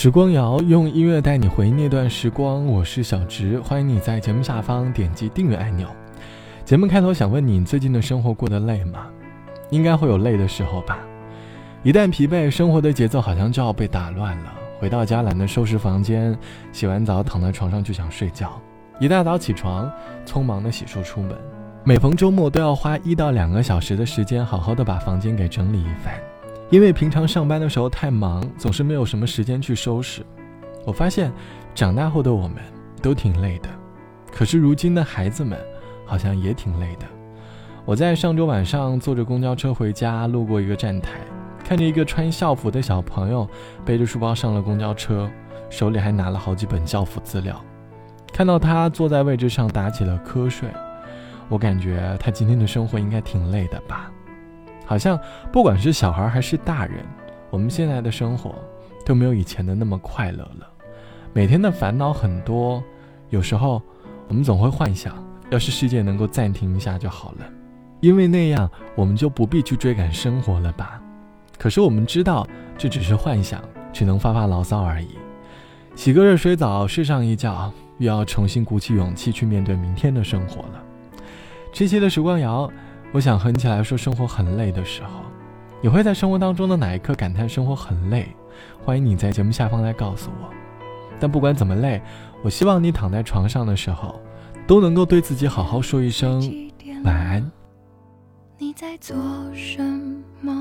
时光谣用音乐带你回忆那段时光，我是小植，欢迎你在节目下方点击订阅按钮。节目开头想问你，最近的生活过得累吗？应该会有累的时候吧。一旦疲惫，生活的节奏好像就要被打乱了。回到家懒得收拾房间，洗完澡躺在床上就想睡觉。一大早起床，匆忙的洗漱出门。每逢周末都要花一到两个小时的时间，好好的把房间给整理一番。因为平常上班的时候太忙，总是没有什么时间去收拾。我发现，长大后的我们都挺累的，可是如今的孩子们好像也挺累的。我在上周晚上坐着公交车回家，路过一个站台，看着一个穿校服的小朋友背着书包上了公交车，手里还拿了好几本校服资料。看到他坐在位置上打起了瞌睡，我感觉他今天的生活应该挺累的吧。好像不管是小孩还是大人，我们现在的生活都没有以前的那么快乐了。每天的烦恼很多，有时候我们总会幻想，要是世界能够暂停一下就好了，因为那样我们就不必去追赶生活了吧。可是我们知道这只是幻想，只能发发牢骚而已。洗个热水澡，睡上一觉，又要重新鼓起勇气去面对明天的生活了。这期的时光谣。我想和你起来说生活很累的时候，你会在生活当中的哪一刻感叹生活很累？欢迎你在节目下方来告诉我。但不管怎么累，我希望你躺在床上的时候，都能够对自己好好说一声晚安。你在做什么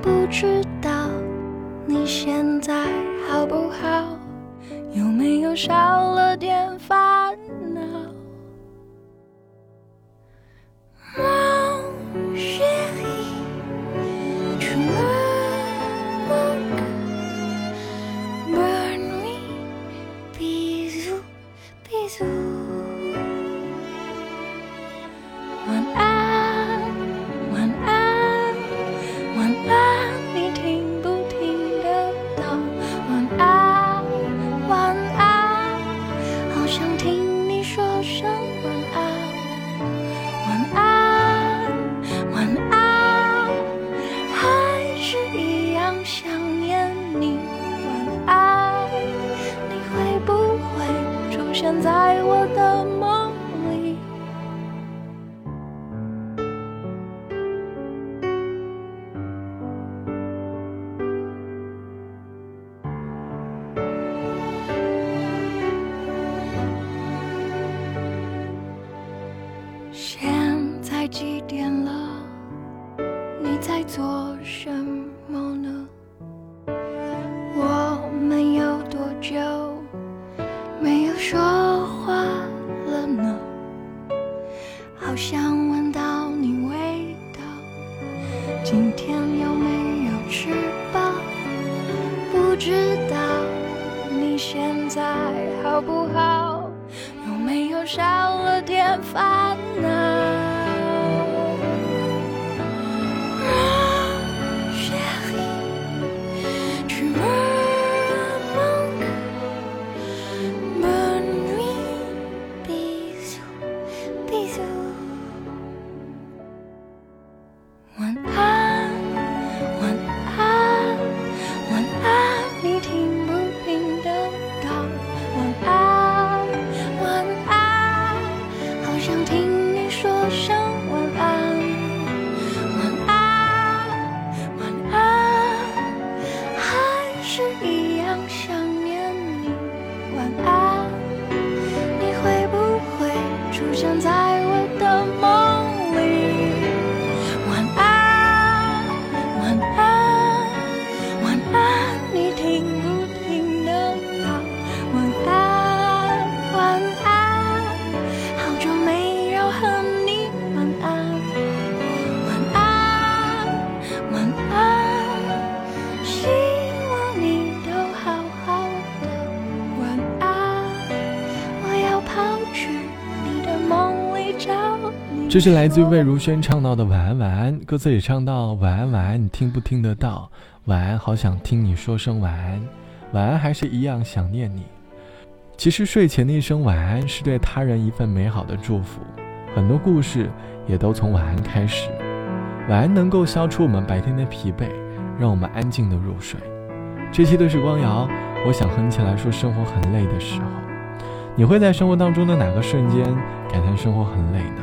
不知道你现现在我的梦里。现在几点了？你在做什么呢？不知道你现在好不好？有没有少了点烦恼？这是来自于魏如萱唱到的晚安晚安，歌词里唱到晚安晚安，你听不听得到？晚安，好想听你说声晚安，晚安还是一样想念你。其实睡前的一声晚安是对他人一份美好的祝福，很多故事也都从晚安开始。晚安能够消除我们白天的疲惫，让我们安静的入睡。这期的时光谣，我想哼起来说生活很累的时候，你会在生活当中的哪个瞬间感叹生活很累呢？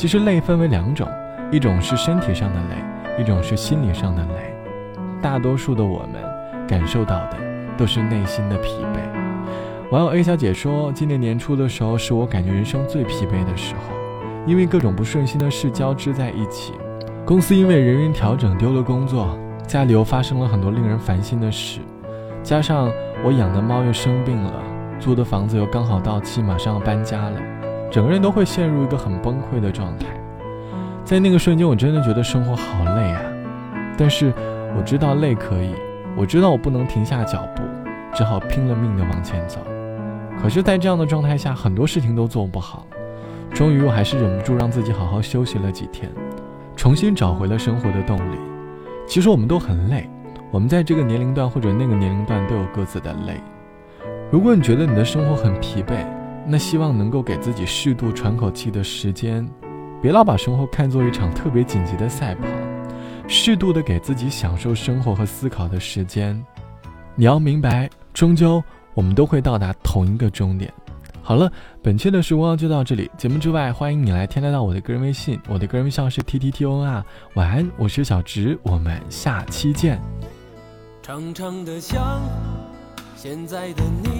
其实累分为两种，一种是身体上的累，一种是心理上的累。大多数的我们感受到的都是内心的疲惫。网友 A 小姐说，今年年初的时候是我感觉人生最疲惫的时候，因为各种不顺心的事交织在一起，公司因为人员调整丢了工作，家里又发生了很多令人烦心的事，加上我养的猫又生病了，租的房子又刚好到期，马上要搬家了。整个人都会陷入一个很崩溃的状态，在那个瞬间，我真的觉得生活好累啊！但是我知道累可以，我知道我不能停下脚步，只好拼了命的往前走。可是，在这样的状态下，很多事情都做不好。终于，我还是忍不住让自己好好休息了几天，重新找回了生活的动力。其实我们都很累，我们在这个年龄段或者那个年龄段都有各自的累。如果你觉得你的生活很疲惫，那希望能够给自己适度喘口气的时间，别老把生活看作一场特别紧急的赛跑，适度的给自己享受生活和思考的时间。你要明白，终究我们都会到达同一个终点。好了，本期的时光就到这里。节目之外，欢迎你来添加到我的个人微信，我的个人微信号是 t t t o n r。晚安，我是小直，我们下期见。长长的想现在的你。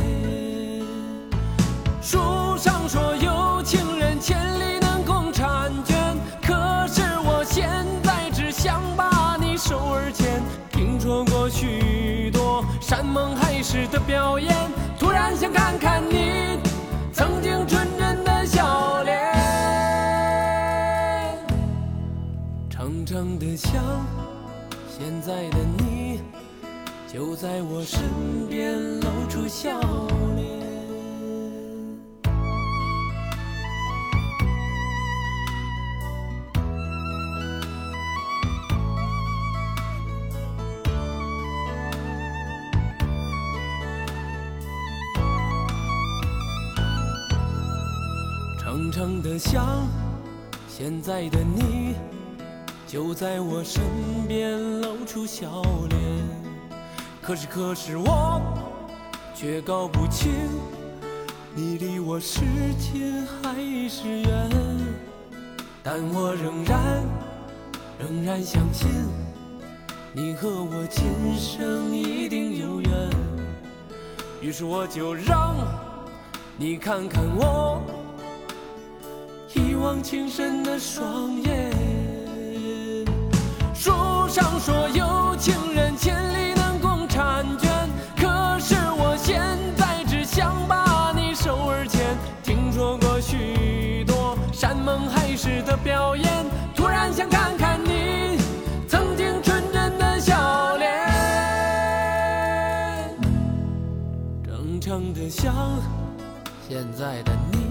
看看你曾经纯真的笑脸。长长的想，现在的你就在我身边露出笑脸。长长的想，现在的你就在我身边露出笑脸。可是可是我却搞不清，你离我是近还是远。但我仍然仍然相信，你和我今生一定有缘。于是我就让你看看我。一往情深的双眼。书上说有情人千里能共婵娟，可是我现在只想把你手儿牵。听说过许多山盟海誓的表演，突然想看看你曾经纯真的笑脸。正常的想，现在的你。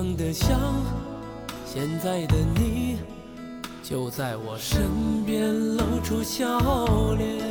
长的想，现在的你就在我身边露出笑脸。